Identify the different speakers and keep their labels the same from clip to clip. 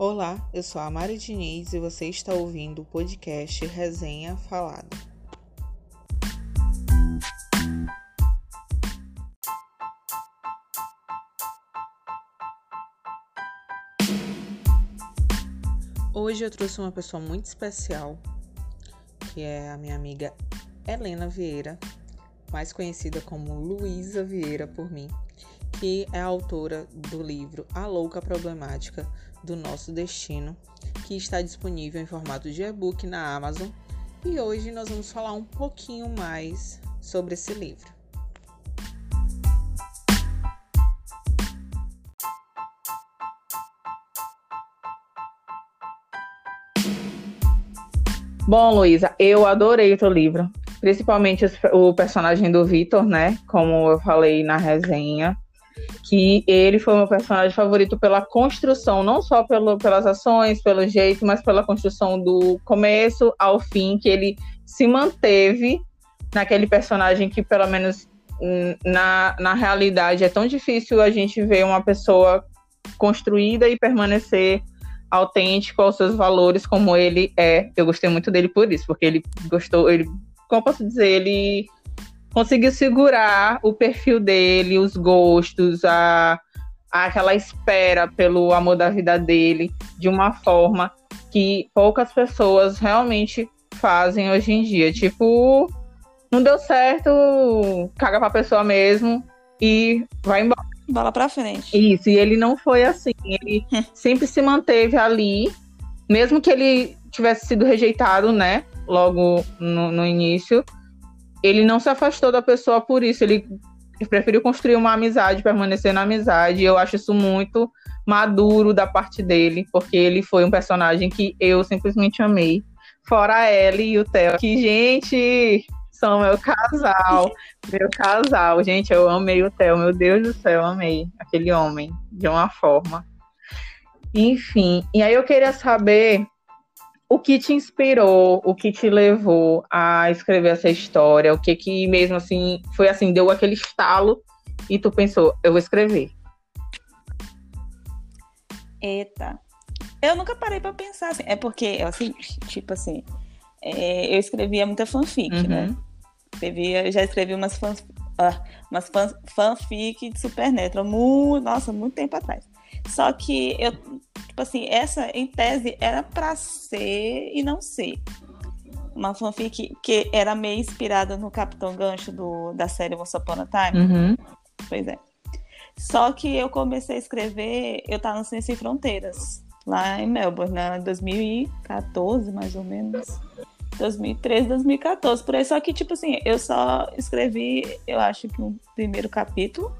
Speaker 1: Olá, eu sou a Mari Diniz e você está ouvindo o podcast Resenha Falada. Hoje eu trouxe uma pessoa muito especial, que é a minha amiga Helena Vieira, mais conhecida como Luísa Vieira por mim, que é autora do livro A Louca Problemática do Nosso Destino, que está disponível em formato de e-book na Amazon. E hoje nós vamos falar um pouquinho mais sobre esse livro.
Speaker 2: Bom, Luísa, eu adorei o teu livro, principalmente o personagem do Vitor, né? Como eu falei na resenha, que ele foi meu personagem favorito pela construção, não só pelo, pelas ações, pelo jeito, mas pela construção do começo ao fim, que ele se manteve naquele personagem que, pelo menos hum, na, na realidade, é tão difícil a gente ver uma pessoa construída e permanecer autêntico aos seus valores como ele é. Eu gostei muito dele por isso, porque ele gostou, ele, como posso dizer, ele conseguiu segurar o perfil dele, os gostos, a, a aquela espera pelo amor da vida dele de uma forma que poucas pessoas realmente fazem hoje em dia. Tipo, não deu certo, caga pra pessoa mesmo e vai embora.
Speaker 3: Bola pra frente.
Speaker 2: Isso, e ele não foi assim. Ele sempre se manteve ali, mesmo que ele tivesse sido rejeitado, né? Logo no, no início. Ele não se afastou da pessoa por isso. Ele preferiu construir uma amizade, permanecer na amizade. Eu acho isso muito maduro da parte dele, porque ele foi um personagem que eu simplesmente amei. Fora a Ellie e o Theo. Que, gente, são meu casal. meu casal. Gente, eu amei o Theo. Meu Deus do céu, amei aquele homem de uma forma. Enfim, e aí eu queria saber o que te inspirou, o que te levou a escrever essa história, o que que mesmo assim foi assim, deu aquele estalo e tu pensou, eu vou escrever.
Speaker 3: Eita. Eu nunca parei para pensar assim. É porque, assim, tipo assim, é, eu escrevia muita fanfic, né? uhum. né? Escrevi, já escrevi umas, fans, ah, umas fans, fanfic de Supernatural, muito, nossa, muito tempo atrás. Só que eu, tipo assim, essa em tese era para ser e não ser. Uma fanfic que era meio inspirada no Capitão Gancho do, da série Once Upon a Time.
Speaker 2: Uhum.
Speaker 3: Pois é. Só que eu comecei a escrever, eu tava no Sem Fronteiras, lá em Melbourne, né, em 2014, mais ou menos. 2013, 2014, por aí. Só que, tipo assim, eu só escrevi, eu acho que um primeiro capítulo.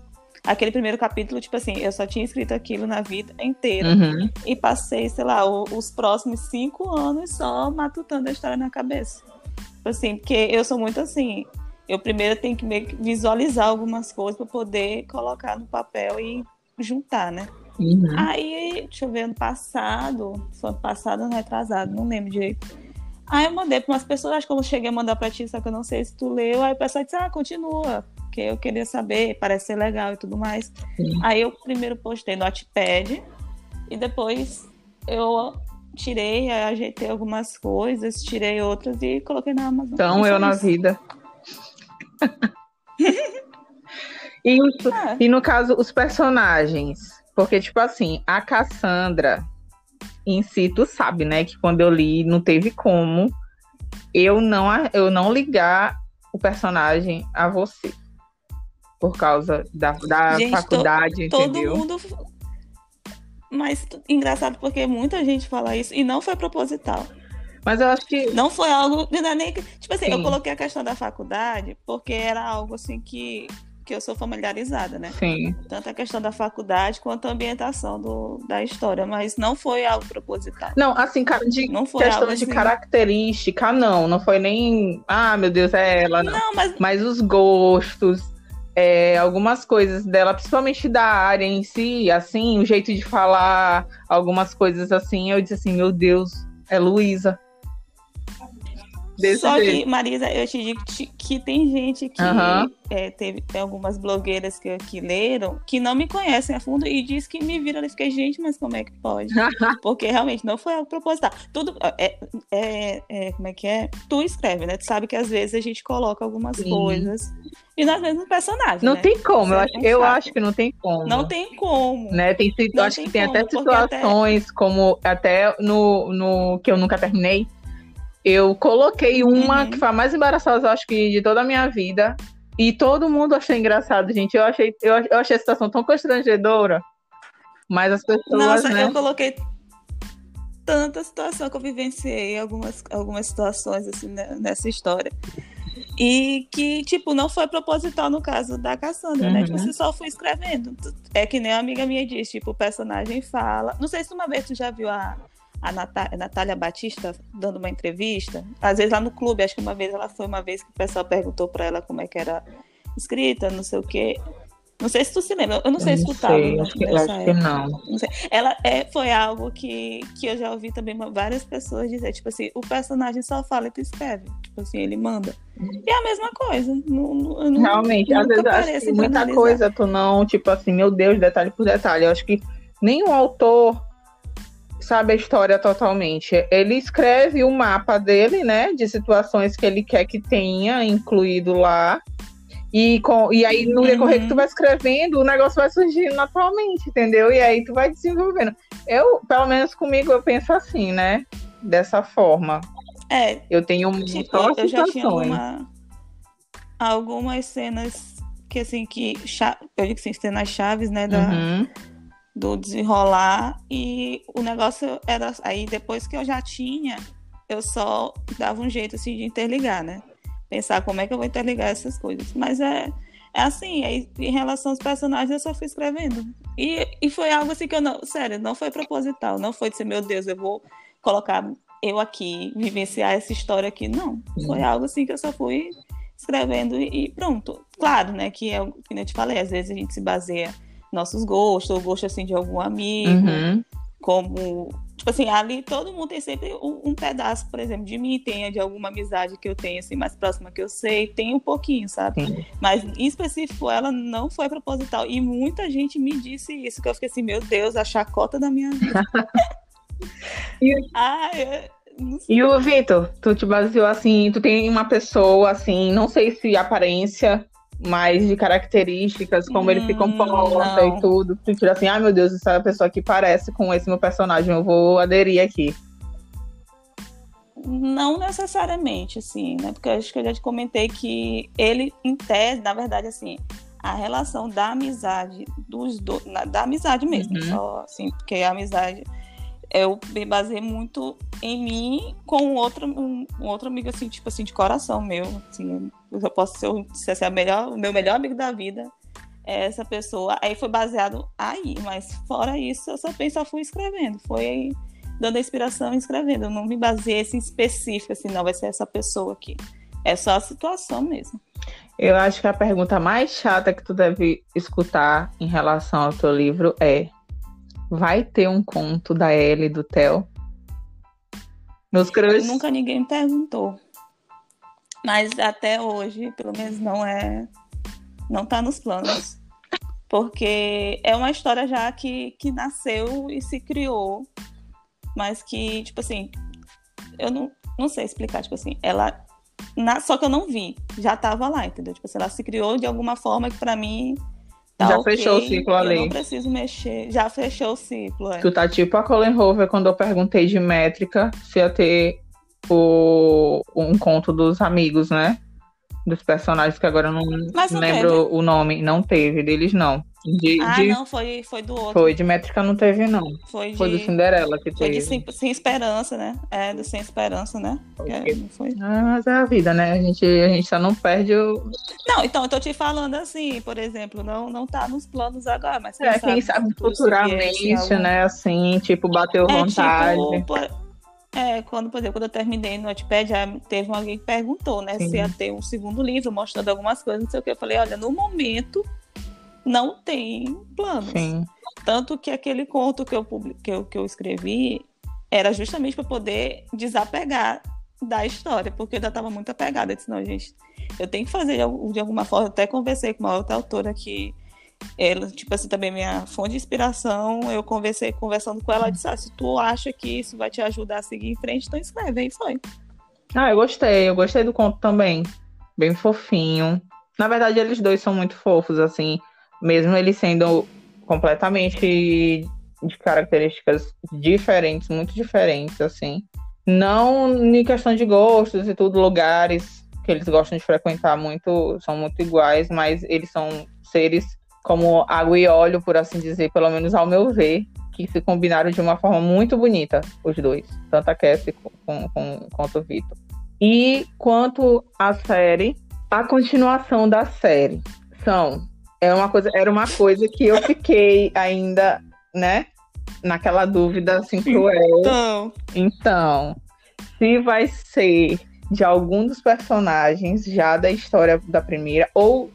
Speaker 3: Aquele primeiro capítulo, tipo assim, eu só tinha escrito aquilo na vida inteira.
Speaker 2: Uhum.
Speaker 3: E passei, sei lá, o, os próximos cinco anos só matutando a história na cabeça. Tipo assim, porque eu sou muito assim. Eu primeiro tenho que meio que visualizar algumas coisas para poder colocar no papel e juntar, né?
Speaker 2: Uhum.
Speaker 3: Aí, deixa eu ver, ano passado, foi ano passado, ano retrasado, não lembro direito Aí eu mandei para umas pessoas, acho que eu cheguei a mandar para ti, só que eu não sei se tu leu. Aí o pessoal disse, ah, continua, porque eu queria saber, parece ser legal e tudo mais. Sim. Aí eu primeiro postei no Notepad e depois eu tirei, ajeitei algumas coisas, tirei outras e coloquei na Amazon.
Speaker 2: Então eu na vida. e, é. e no caso, os personagens. Porque, tipo assim, a Cassandra em si, tu sabe, né, que quando eu li, não teve como eu não, eu não ligar o personagem a você. Por causa da, da
Speaker 3: gente,
Speaker 2: faculdade,
Speaker 3: to,
Speaker 2: entendeu?
Speaker 3: Todo mundo. Mas engraçado porque muita gente fala isso e não foi proposital.
Speaker 2: Mas eu acho que.
Speaker 3: Não foi algo. Não é nem, tipo assim, Sim. eu coloquei a questão da faculdade porque era algo assim que que eu sou familiarizada, né?
Speaker 2: Sim.
Speaker 3: Tanto a questão da faculdade quanto a ambientação do, da história, mas não foi algo proposital.
Speaker 2: Não, assim, de não foi questão de assim... característica, não. Não foi nem, ah, meu Deus, é ela, não.
Speaker 3: não mas...
Speaker 2: mas os gostos, é, algumas coisas dela, principalmente da área em si, assim, o jeito de falar, algumas coisas assim, eu disse assim, meu Deus, é Luísa. Desse
Speaker 3: Só
Speaker 2: jeito.
Speaker 3: que, Marisa, eu te digo que, tem gente que
Speaker 2: Aham.
Speaker 3: é, teve tem algumas blogueiras que, que leram que não me conhecem a fundo e diz que me viram. Eu fiquei, gente, mas como é que pode? Porque realmente não foi algo proposital. Tudo é, é, é- como é que é? Tu escreve, né? Tu sabe que às vezes a gente coloca algumas
Speaker 2: Sim.
Speaker 3: coisas e nós mesmos personagens.
Speaker 2: Não
Speaker 3: né?
Speaker 2: tem como, eu acho, eu acho que não tem como.
Speaker 3: Não tem como.
Speaker 2: Né? Tem,
Speaker 3: Não
Speaker 2: acho
Speaker 3: tem
Speaker 2: que tem até
Speaker 3: como, porque até-
Speaker 2: situações como até no, no que eu nunca terminei. Eu coloquei uma
Speaker 3: Uhum.
Speaker 2: que foi a mais embaraçosa, acho que, de toda a minha vida. E todo mundo achou engraçado, gente. Eu achei, eu, eu achei a situação tão constrangedora. Mas as pessoas,
Speaker 3: Nossa,
Speaker 2: né?
Speaker 3: eu coloquei tanta situação que eu vivenciei, algumas, algumas situações assim né, nessa história. E que, tipo, não foi proposital no caso da Cassandra, né?
Speaker 2: Uhum.
Speaker 3: Tipo, você só foi escrevendo. É que nem a amiga minha disse, tipo, o personagem fala. Não sei se uma vez tu já viu a, a Natá- Natália Batista dando uma entrevista. Às vezes lá no clube, acho que uma vez ela foi, uma vez que o pessoal perguntou pra ela como é que era escrita, não sei o quê. Não sei se tu se lembra, eu não sei se tu tava
Speaker 2: sei, acho que, acho que
Speaker 3: época.
Speaker 2: não.
Speaker 3: Não. Ela é, foi algo que, que eu já ouvi também várias pessoas dizer, tipo assim, o personagem só fala e tu escreve. Tipo assim, ele manda. E é a mesma coisa. Não, não-
Speaker 2: Realmente, às vezes acho
Speaker 3: assim,
Speaker 2: que
Speaker 3: pra
Speaker 2: muita
Speaker 3: analisar.
Speaker 2: coisa tu não, tipo assim, meu Deus, detalhe por detalhe. Eu acho que nenhum autor sabe a história totalmente. Ele escreve o mapa dele, né, de situações que ele quer que tenha incluído lá. E, com, e aí, no decorrer
Speaker 3: Uhum.
Speaker 2: que tu vai escrevendo, o negócio vai surgindo naturalmente, entendeu? E aí tu vai desenvolvendo. Eu, pelo menos comigo, eu penso assim, né? Dessa forma.
Speaker 3: É,
Speaker 2: Eu tenho
Speaker 3: tipo,
Speaker 2: só
Speaker 3: eu já tinha alguma, algumas cenas que, assim, que. Eu digo assim, cenas chaves, né? Da,
Speaker 2: Uhum.
Speaker 3: Do desenrolar e o negócio era aí depois que eu já tinha eu só dava um jeito assim de interligar né? Pensar como é que eu vou interligar essas coisas. Mas é é assim aí, em relação aos personagens eu só fui escrevendo. E, e foi algo assim que eu não sério não foi proposital não foi de ser meu Deus eu vou colocar eu aqui vivenciar essa história aqui. Não foi algo assim que eu só fui escrevendo e, e pronto. Claro né que é o que eu te falei às vezes a gente se baseia nossos gostos, ou gosto assim de algum amigo,
Speaker 2: Uhum.
Speaker 3: como tipo assim, ali todo mundo tem sempre um, um pedaço, por exemplo, de mim, tem de alguma amizade que eu tenho assim mais próxima que eu sei, tem um pouquinho, sabe?
Speaker 2: Sim.
Speaker 3: Mas em específico ela não foi proposital e muita gente me disse isso que eu fiquei assim, meu Deus, a chacota da minha vida.
Speaker 2: E-
Speaker 3: ah, eu.
Speaker 2: E o Vitor, tu te baseou assim, tu tem uma pessoa assim, não sei se aparência, mas de características, como ele se
Speaker 3: Hum,
Speaker 2: comporta
Speaker 3: não.
Speaker 2: e tudo. Tu tira assim, ah, meu Deus, essa pessoa aqui parece com esse meu personagem, eu vou aderir aqui.
Speaker 3: Não necessariamente, assim, né? Porque eu acho que eu já te comentei que ele, em tese, na verdade, assim, a relação da amizade dos dois, na- da amizade mesmo,
Speaker 2: Uhum.
Speaker 3: só assim, porque a amizade eu me baseei muito em mim com outro, um, um outro amigo, assim, tipo assim, de coração meu. Assim, eu posso ser, se é a melhor, o meu melhor amigo da vida. É essa pessoa. Aí foi baseado aí, mas fora isso, eu só só fui escrevendo. Foi dando a inspiração e escrevendo. Eu não me baseei assim, específico, assim, não, vai ser essa pessoa aqui. É só a situação mesmo.
Speaker 2: Eu acho que a pergunta mais chata que tu deve escutar em relação ao teu livro é: vai ter um conto da Ellie do Theo? Meus crushes.
Speaker 3: Nunca ninguém me perguntou. Mas até hoje, pelo menos não é. Não tá nos planos. Porque é uma história já que, que nasceu e se criou. Mas que, tipo assim, eu não, não sei explicar. Tipo assim, ela. na- só que eu não vi. Já tava lá, entendeu? Tipo assim, ela se criou de alguma forma que pra mim. Tá
Speaker 2: Já
Speaker 3: ok,
Speaker 2: fechou o ciclo
Speaker 3: Eu
Speaker 2: ali.
Speaker 3: não preciso mexer. Já fechou o ciclo. É.
Speaker 2: Tu tá tipo a Colin Hoover quando eu perguntei de métrica se ia ter o, um conto dos amigos, né? Dos personagens que agora eu não
Speaker 3: Mas não
Speaker 2: lembro o nome. Não teve, deles não. De,
Speaker 3: Ah,
Speaker 2: de-
Speaker 3: não, foi, foi do outro.
Speaker 2: Foi, de métrica não teve, não.
Speaker 3: Foi de,
Speaker 2: Foi do Cinderela que
Speaker 3: foi
Speaker 2: teve.
Speaker 3: de sem, esperança, né? É, do sem esperança, né? É, foi?
Speaker 2: Ah, mas é a vida, né? A gente, a gente só não perde o.
Speaker 3: Não, então eu tô te falando assim, por exemplo, não, não tá nos planos agora, mas
Speaker 2: É, quem sabe
Speaker 3: no futuro, se vier,
Speaker 2: futuramente,
Speaker 3: algum-
Speaker 2: né? Assim, tipo, bateu
Speaker 3: É,
Speaker 2: vontade.
Speaker 3: tipo, por- é, quando, por exemplo, quando eu terminei no Notepad, já teve alguém que perguntou, né,
Speaker 2: Sim.
Speaker 3: se ia ter um segundo livro mostrando algumas coisas, não sei o que. Eu falei, olha, no momento não tem planos.
Speaker 2: Sim.
Speaker 3: Tanto que aquele conto que eu, que eu, que eu escrevi era justamente para poder desapegar da história, porque eu já estava muito apegada. Eu disse, não, gente, eu tenho que fazer de, de alguma forma. Eu até conversei com uma outra autora que ela, tipo assim, também minha fonte de inspiração. Eu conversei, conversando com ela, ela disse: ah, se tu acha que isso vai te ajudar a seguir em frente, então escreve. Aí foi.
Speaker 2: Ah, eu gostei, eu gostei do conto também. Bem fofinho. Na verdade, eles dois são muito fofos, assim, mesmo eles sendo completamente de características diferentes, muito diferentes, assim. Não em questão de gostos e tudo, lugares que eles gostam de frequentar muito, são muito iguais, mas eles são seres como água e óleo, por assim dizer, pelo menos ao meu ver, que se combinaram de uma forma muito bonita, os dois, tanto a Cassie com, com, quanto o Vitor. E quanto à série, a continuação da série são é uma coisa, era uma coisa que eu fiquei ainda, né, naquela dúvida assim cruel.
Speaker 3: Então,
Speaker 2: então se vai ser de algum dos personagens já da história da primeira ou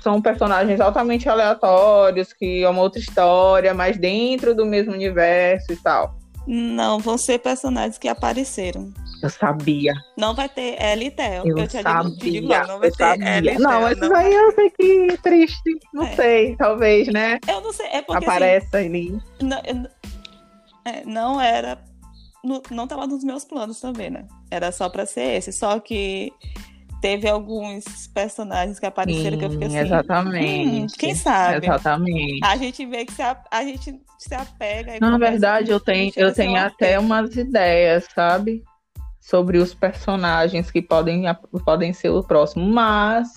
Speaker 2: são personagens altamente aleatórios que é uma outra história, mas dentro do mesmo universo e tal.
Speaker 3: Não, vão ser personagens que apareceram.
Speaker 2: Eu sabia.
Speaker 3: Não vai ter Ellie e Theo.
Speaker 2: Eu,
Speaker 3: eu te
Speaker 2: sabia.
Speaker 3: Digo, não vai
Speaker 2: eu
Speaker 3: ter
Speaker 2: sabia.
Speaker 3: Ellie e
Speaker 2: Não, mas
Speaker 3: não
Speaker 2: aí eu sei que triste. Não
Speaker 3: É.
Speaker 2: sei, talvez, né?
Speaker 3: Eu não sei, é porque assim,
Speaker 2: Aparece ali.
Speaker 3: não, eu- é, não era. não tava nos meus planos também, né? Era só pra ser esse. Só que teve alguns personagens que apareceram que eu fiquei
Speaker 2: Sim,
Speaker 3: assim.
Speaker 2: exatamente.
Speaker 3: "Hum, quem sabe?
Speaker 2: Exatamente.
Speaker 3: A gente vê que se a, a gente se apega.
Speaker 2: Na verdade, eu tenho, eu tenho até umas ideias, sabe? Sobre os personagens que podem, podem ser o próximo, mas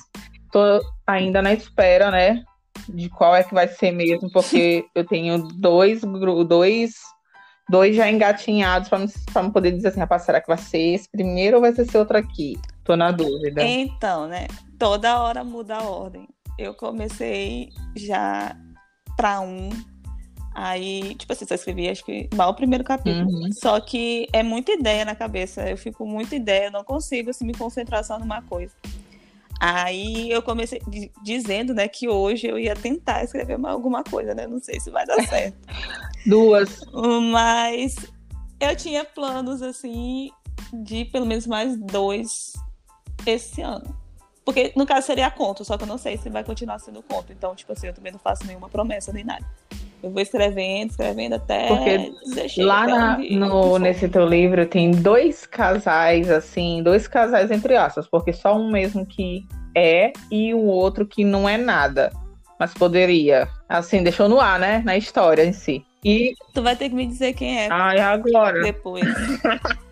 Speaker 2: tô ainda na espera, né? De qual é que vai ser mesmo, porque eu tenho dois, dois, dois já engatinhados para me poder dizer assim, rapaz, será que vai ser esse primeiro ou vai ser esse outro aqui? Tô na dúvida.
Speaker 3: Então, né? Toda hora muda a ordem. Eu comecei já pra um. Aí, tipo assim, só escrevi acho que mal o primeiro capítulo.
Speaker 2: Uhum.
Speaker 3: Só que é muita ideia na cabeça. Eu fico com muita ideia, eu não consigo assim, me concentrar só numa coisa. Aí eu comecei di- dizendo, né, que hoje eu ia tentar escrever uma- alguma coisa, né? Não sei se vai dar certo.
Speaker 2: Duas.
Speaker 3: Mas eu tinha planos, assim, de pelo menos mais dois esse ano. Porque, no caso, seria conto, só que eu não sei se vai continuar sendo conto. Então, tipo assim, eu também não faço nenhuma promessa nem nada. Eu vou escrevendo, escrevendo até
Speaker 2: Porque Lá
Speaker 3: até
Speaker 2: na-
Speaker 3: onde-
Speaker 2: no,
Speaker 3: onde
Speaker 2: nesse teu livro tem dois casais, assim, dois casais entre aspas, porque só um mesmo que é e o outro que não é nada. Mas poderia. Assim, deixou no ar, né? Na história em si. E.
Speaker 3: Tu vai ter que me dizer quem é
Speaker 2: Ai, agora.
Speaker 3: depois.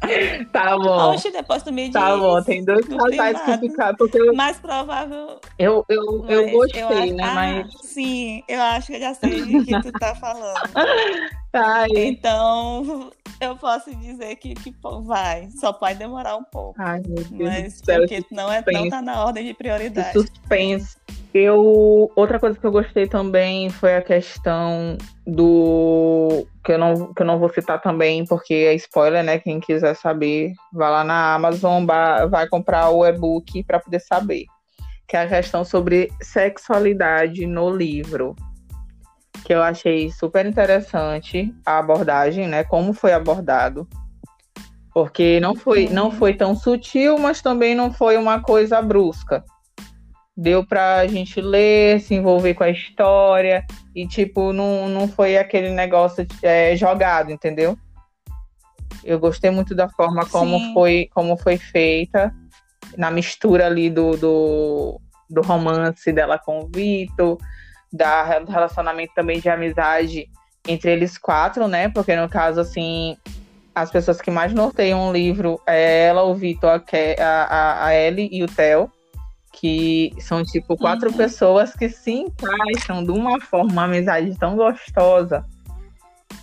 Speaker 2: Tá bom.
Speaker 3: Oxe, depois tu me diz.
Speaker 2: Tá bom, tem dois casais que ficaram. Porque eu,
Speaker 3: Mais provável.
Speaker 2: eu, eu, eu
Speaker 3: mas
Speaker 2: gostei,
Speaker 3: acho-
Speaker 2: né?
Speaker 3: Ah,
Speaker 2: Mas.
Speaker 3: Sim, eu acho que eu já sei de que tu tá falando.
Speaker 2: Ai,
Speaker 3: Então, eu posso dizer que, que pô, vai. Só pode demorar um pouco.
Speaker 2: ai, meu Deus
Speaker 3: Mas
Speaker 2: do céu.
Speaker 3: porque não, é, não tá na ordem de
Speaker 2: de
Speaker 3: prioridade.
Speaker 2: suspense. Eu outra coisa que eu gostei também foi a questão do que eu não que eu não vou citar também porque é spoiler, né? Quem quiser saber, vai lá na Amazon, vai comprar o e-book para poder saber. Que é a questão sobre sexualidade no livro. Que eu achei super interessante a abordagem, né? Como foi abordado. Porque não foi, não foi tão sutil, mas também não foi uma coisa brusca deu pra gente ler, se envolver com a história e tipo, não, não foi aquele negócio é, jogado, entendeu? Eu gostei muito da forma como
Speaker 3: Sim.
Speaker 2: foi, como foi feita, na mistura ali do, do, do romance dela com o Vitor, da, do relacionamento também de amizade entre eles quatro, né? Porque no caso, assim, as pessoas que mais norteiam o livro é ela, o Vitor, a, a, a Ellie e o Theo que são tipo quatro
Speaker 3: Uhum.
Speaker 2: pessoas que se encaixam de uma forma, uma amizade tão gostosa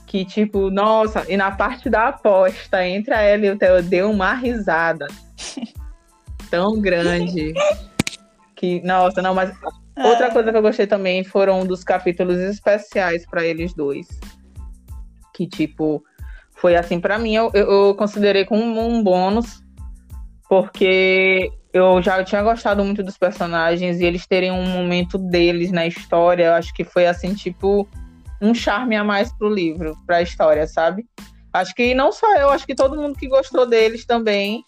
Speaker 2: que tipo, nossa, e na parte da aposta entre a Ellie e o Theo deu uma risada tão grande que, nossa, não, mas outra
Speaker 3: Ah,
Speaker 2: coisa que eu gostei também foram dos capítulos especiais para eles dois. Que, tipo, foi assim, para mim, eu eu considerei como um bônus, porque eu já tinha gostado muito dos personagens e eles terem um momento deles na história, eu acho que foi assim, tipo, um charme a mais pro livro, pra história, sabe? Acho que não só eu, acho que todo mundo que gostou deles também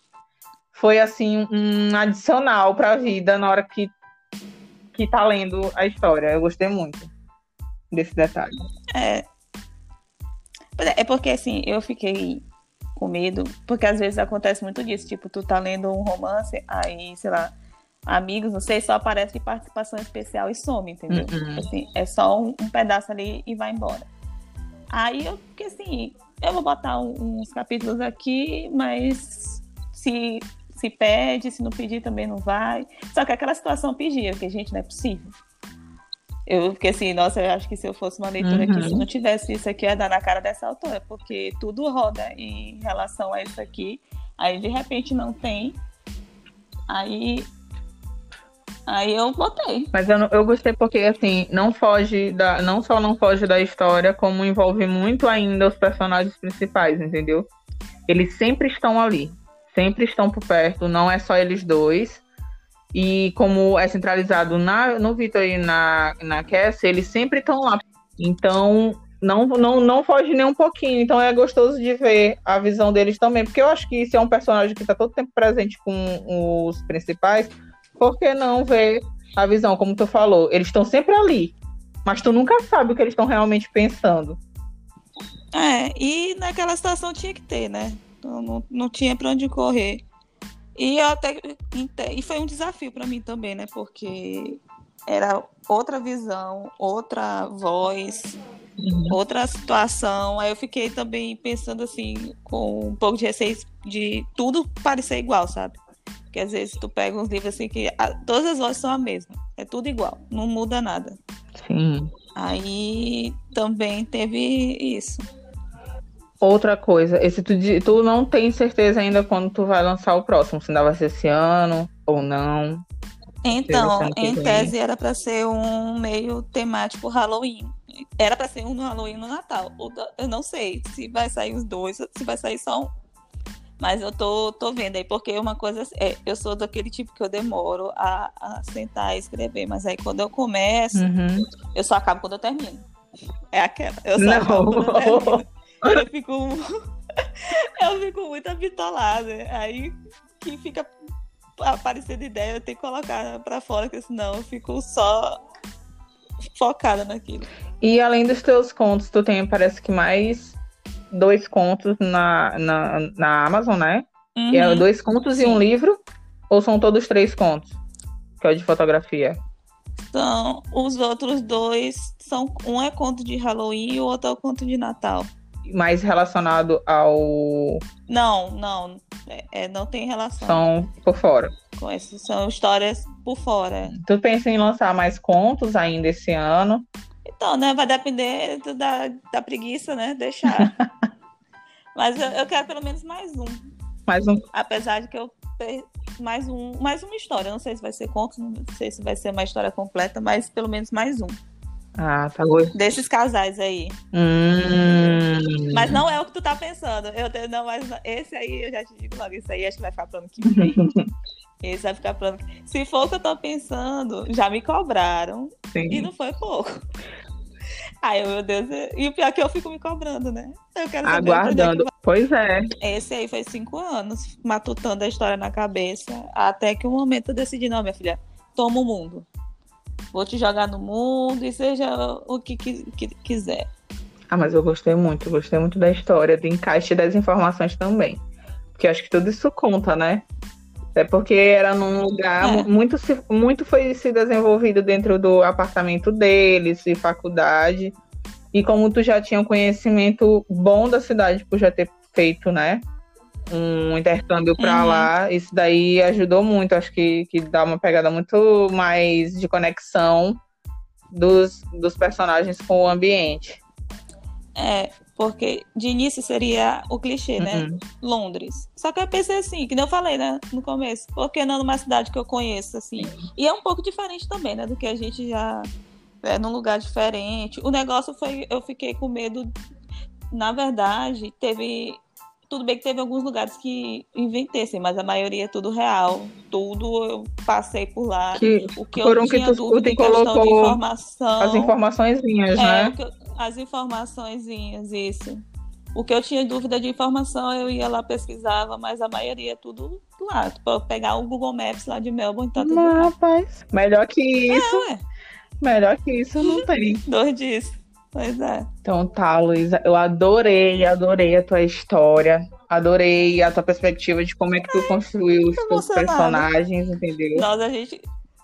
Speaker 2: foi assim um adicional para a vida na hora que que tá lendo a história. Eu gostei muito desse detalhe.
Speaker 3: É. É, é porque assim, eu fiquei com medo, porque às vezes acontece muito disso, tipo, tu tá lendo um romance, aí, sei lá, amigos, não sei, só aparece de participação especial e some, entendeu? Uhum. Assim, é só um, um, pedaço ali e vai embora. Aí eu fiquei assim, eu vou botar uns capítulos aqui, mas se se pede, se não pedir também não vai. Só que aquela situação pedia, porque, gente, não é possível. Eu fiquei assim, nossa, eu acho que se eu fosse uma leitura uhum. aqui, se não tivesse isso aqui, ia dar na cara dessa autora, porque tudo roda em relação a isso aqui. Aí de repente não tem. Aí. Aí eu botei.
Speaker 2: Mas eu, eu gostei porque, assim, não foge da. Não só não foge da história, como envolve muito ainda os personagens principais, entendeu? Eles sempre estão ali sempre estão por perto, não é só eles dois. E como é centralizado na, no Vitor e na, na Cassie, eles sempre estão lá. Então, não, não, não foge nem um pouquinho. Então é gostoso de ver a visão deles também. Porque eu acho que se é um personagem que está todo tempo presente com os principais, por que não ver a visão, como tu falou? Eles estão sempre ali. Mas tu nunca sabe o que eles estão realmente pensando.
Speaker 3: É, e naquela situação tinha que ter, né? Então não, não tinha para onde correr. E até e foi um desafio para mim também, né? Porque era outra visão, outra voz, uhum. outra situação. Aí eu fiquei também pensando assim, com um pouco de receio de tudo parecer igual, sabe? Porque às vezes tu pega uns livros assim que a, todas as vozes são a mesma, é tudo igual, não muda nada.
Speaker 2: Sim.
Speaker 3: Aí também teve isso.
Speaker 2: Outra coisa, esse tu, tu não tem certeza ainda quando tu vai lançar o próximo, se ainda vai ser esse ano ou não.
Speaker 3: Então, em tese era para ser um meio temático Halloween. Era para ser um no Halloween no Natal. Eu não sei se vai sair os dois, se vai sair só um. Mas eu tô, tô vendo aí, porque uma coisa é, eu sou daquele tipo que eu demoro a, a sentar e escrever, mas aí quando eu começo, uhum. eu só acabo quando eu termino. É aquela. Eu só não. acabo quando eu termino. Eu fico, eu fico muito habitolada. Aí que fica aparecendo ideia, eu tenho que colocar pra fora, porque senão eu fico só focada naquilo.
Speaker 2: E além dos teus contos, tu tem, parece que mais dois contos na, na, na Amazon, né? Uhum. É dois contos Sim. e um livro? Ou são todos três contos? Que é o de fotografia.
Speaker 3: São os outros dois são um é conto de Halloween e o outro é o conto de Natal
Speaker 2: mais relacionado ao.
Speaker 3: Não, não. É, é, não tem relação.
Speaker 2: São por fora.
Speaker 3: Com essas são histórias por fora.
Speaker 2: Tu pensa em lançar mais contos ainda esse ano?
Speaker 3: Então, né? Vai depender da, da preguiça, né? Deixar. Mas eu, eu, quero pelo menos mais um.
Speaker 2: Mais um.
Speaker 3: Apesar de que eu mais um, mais uma história. Não sei se vai ser conto, não sei se vai ser uma história completa, mas pelo menos mais um.
Speaker 2: Ah, tá gostoso.
Speaker 3: Desses casais aí.
Speaker 2: Hum.
Speaker 3: Mas não é o que tu tá pensando. Eu, não, mas esse aí, eu já te digo logo, esse aí acho que vai ficar pro ano que vem. esse vai ficar pro ano que Se for o que eu tô pensando, já me cobraram. Sim. E não foi pouco. Ai, meu Deus. E o pior é que eu fico me cobrando, né? Eu quero
Speaker 2: saber Aguardando. Vai... Pois é.
Speaker 3: Esse aí foi cinco anos, matutando a história na cabeça, até que o momento eu decidi, não, minha filha, toma o mundo. Vou te jogar no mundo e seja o que, que, que quiser.
Speaker 2: Ah, mas eu gostei muito, gostei muito da história, do encaixe das informações também. Porque acho que tudo isso conta, né? É porque era num lugar é. muito, muito foi se desenvolvido dentro do apartamento deles e faculdade. E como tu já tinha um conhecimento bom da cidade por já ter feito, né? Um intercâmbio para uhum. lá, isso daí ajudou muito. Acho que, que dá uma pegada muito mais de conexão dos, dos personagens com o ambiente.
Speaker 3: É, porque de início seria o clichê, né? Uhum. Londres. Só que eu pensei assim, que nem eu falei, né, no começo, porque não numa cidade que eu conheço, assim. E é um pouco diferente também, né, do que a gente já é num lugar diferente. O negócio foi, eu fiquei com medo. Na verdade, teve tudo bem que teve alguns lugares que inventei, assim, mas a maioria é tudo real. Tudo eu passei por lá.
Speaker 2: Que o que foram eu tinha que tu dúvida em questão de informação. As informações,
Speaker 3: é,
Speaker 2: né?
Speaker 3: As informações, isso. o que eu tinha dúvida de informação, eu ia lá, pesquisava, mas a maioria é tudo lá. Pra pegar o Google Maps lá de Melbourne, tá tudo
Speaker 2: Não, rapaz, melhor que isso,
Speaker 3: É,
Speaker 2: melhor que isso não tem.
Speaker 3: dois disso. Pois é.
Speaker 2: Então tá, Luísa, eu adorei, adorei a tua história, adorei a tua perspectiva de como é que tu construiu os teus personagens, entendeu?
Speaker 3: Nós, a gente.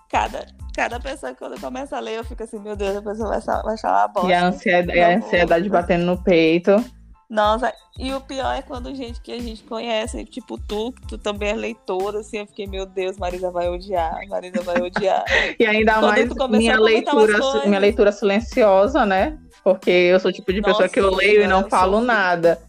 Speaker 3: Cada, cada pessoa, quando começa a ler, eu fico assim, meu Deus, a pessoa vai, achar- vai achar uma bosta.
Speaker 2: E a ansiedade, e a ansiedade batendo no peito.
Speaker 3: Nossa, e o pior é quando gente que a gente conhece, tipo tu, que tu também é leitora, assim, eu fiquei, meu Deus, Marisa vai odiar, Marisa vai odiar.
Speaker 2: E ainda
Speaker 3: Quando
Speaker 2: mais minha leitura, minha leitura silenciosa, né? Porque eu sou o tipo de pessoa
Speaker 3: Nossa,
Speaker 2: que eu leio e não
Speaker 3: eu
Speaker 2: falo
Speaker 3: sou-
Speaker 2: nada.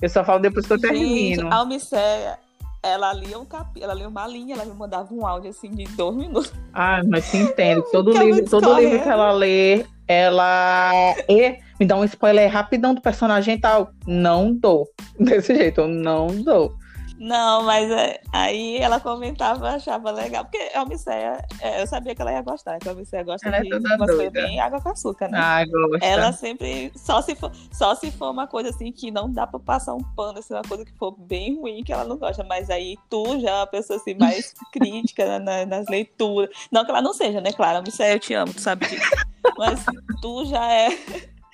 Speaker 2: Eu só falo depois que eu
Speaker 3: Gente,
Speaker 2: termino.
Speaker 3: a Almicéia, ela lia um capi, ela lia uma linha, ela me mandava um áudio assim de dois minutos.
Speaker 2: Ah, mas te entendo. Todo
Speaker 3: Ficava
Speaker 2: livro, todo livro que ela lê, ela e me dá um spoiler rapidão do personagem e tal. Não dou. Desse jeito, eu não dou.
Speaker 3: Não, mas é, aí ela comentava, achava legal, porque a Almicéia, é, eu sabia que ela ia gostar, que a Almicéia gosta
Speaker 2: Ela é
Speaker 3: de
Speaker 2: toda
Speaker 3: umas coisas
Speaker 2: doida.
Speaker 3: bem água com açúcar, né?
Speaker 2: Ah, gosta.
Speaker 3: Ela sempre, só se, for, só se for uma coisa assim que não dá pra passar um pano, assim, uma coisa que for bem ruim que ela não gosta. Mas aí tu já é uma pessoa assim mais crítica na- nas leituras. Não que ela não seja, né? Claro, Missé, eu te amo, tu sabe disso. Mas tu já é.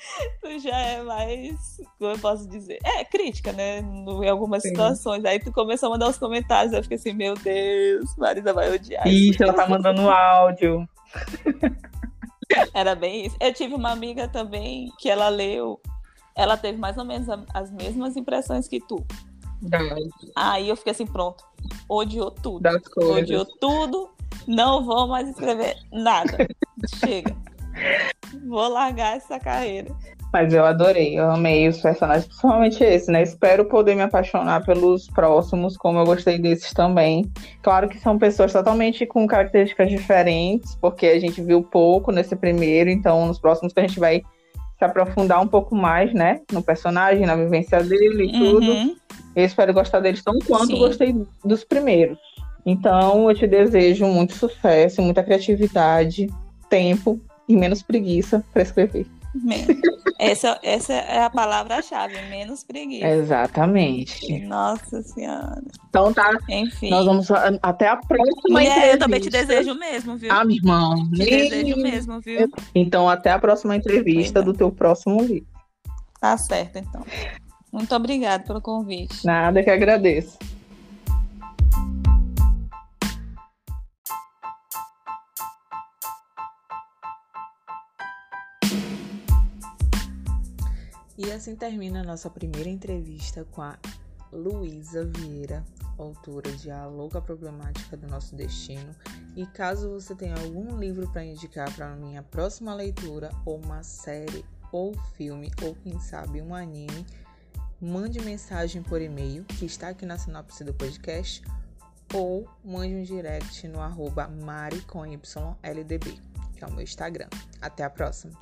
Speaker 3: Tu já é mais. Como eu posso dizer? É, crítica, né? No- em algumas
Speaker 2: Sim.
Speaker 3: situações. Aí tu começou a mandar os comentários, eu fiquei assim, meu Deus, Marisa vai odiar.
Speaker 2: Ixi, ela tá mandando áudio.
Speaker 3: Era bem isso. Eu tive uma amiga também que ela leu, ela teve mais ou menos a- as mesmas impressões que tu.
Speaker 2: Das,
Speaker 3: Aí eu fiquei assim, pronto, odiou tudo. Odiou tudo, não vou mais escrever nada. Chega. Vou largar essa carreira.
Speaker 2: Mas eu adorei, eu amei os personagens, principalmente esse, né? Espero poder me apaixonar pelos próximos, como eu gostei desses também. Claro que são pessoas totalmente com características diferentes, porque a gente viu pouco nesse primeiro, então nos próximos que a gente vai se aprofundar um pouco mais, né? No personagem, na vivência dele e tudo.
Speaker 3: Uhum.
Speaker 2: Eu espero gostar deles tão quanto
Speaker 3: Sim.
Speaker 2: gostei dos primeiros. Então, eu te desejo muito sucesso, muita criatividade, tempo e menos preguiça para escrever.
Speaker 3: Essa, essa é a palavra-chave, menos preguiça.
Speaker 2: Exatamente.
Speaker 3: Nossa senhora.
Speaker 2: Então tá,
Speaker 3: Enfim.
Speaker 2: nós vamos a- até a próxima
Speaker 3: Mulher,
Speaker 2: entrevista.
Speaker 3: eu também te desejo mesmo, viu?
Speaker 2: Ah, meu irmão.
Speaker 3: te
Speaker 2: nem-
Speaker 3: desejo mesmo, viu?
Speaker 2: Então, até a próxima entrevista
Speaker 3: Pois é.
Speaker 2: do teu próximo livro.
Speaker 3: Tá certo, então. Muito obrigada pelo convite.
Speaker 2: Nada que agradeço.
Speaker 1: Assim termina a nossa primeira entrevista com a Luísa Vieira, autora de A Louca Problemática do Nosso Destino. E caso você tenha algum livro para indicar para minha próxima leitura, ou uma série, ou filme, ou quem sabe um anime, mande mensagem por e-mail, que está aqui na sinopse do podcast, ou mande um direct no arroba mari com YLDB, que é o meu Instagram. Até a próxima!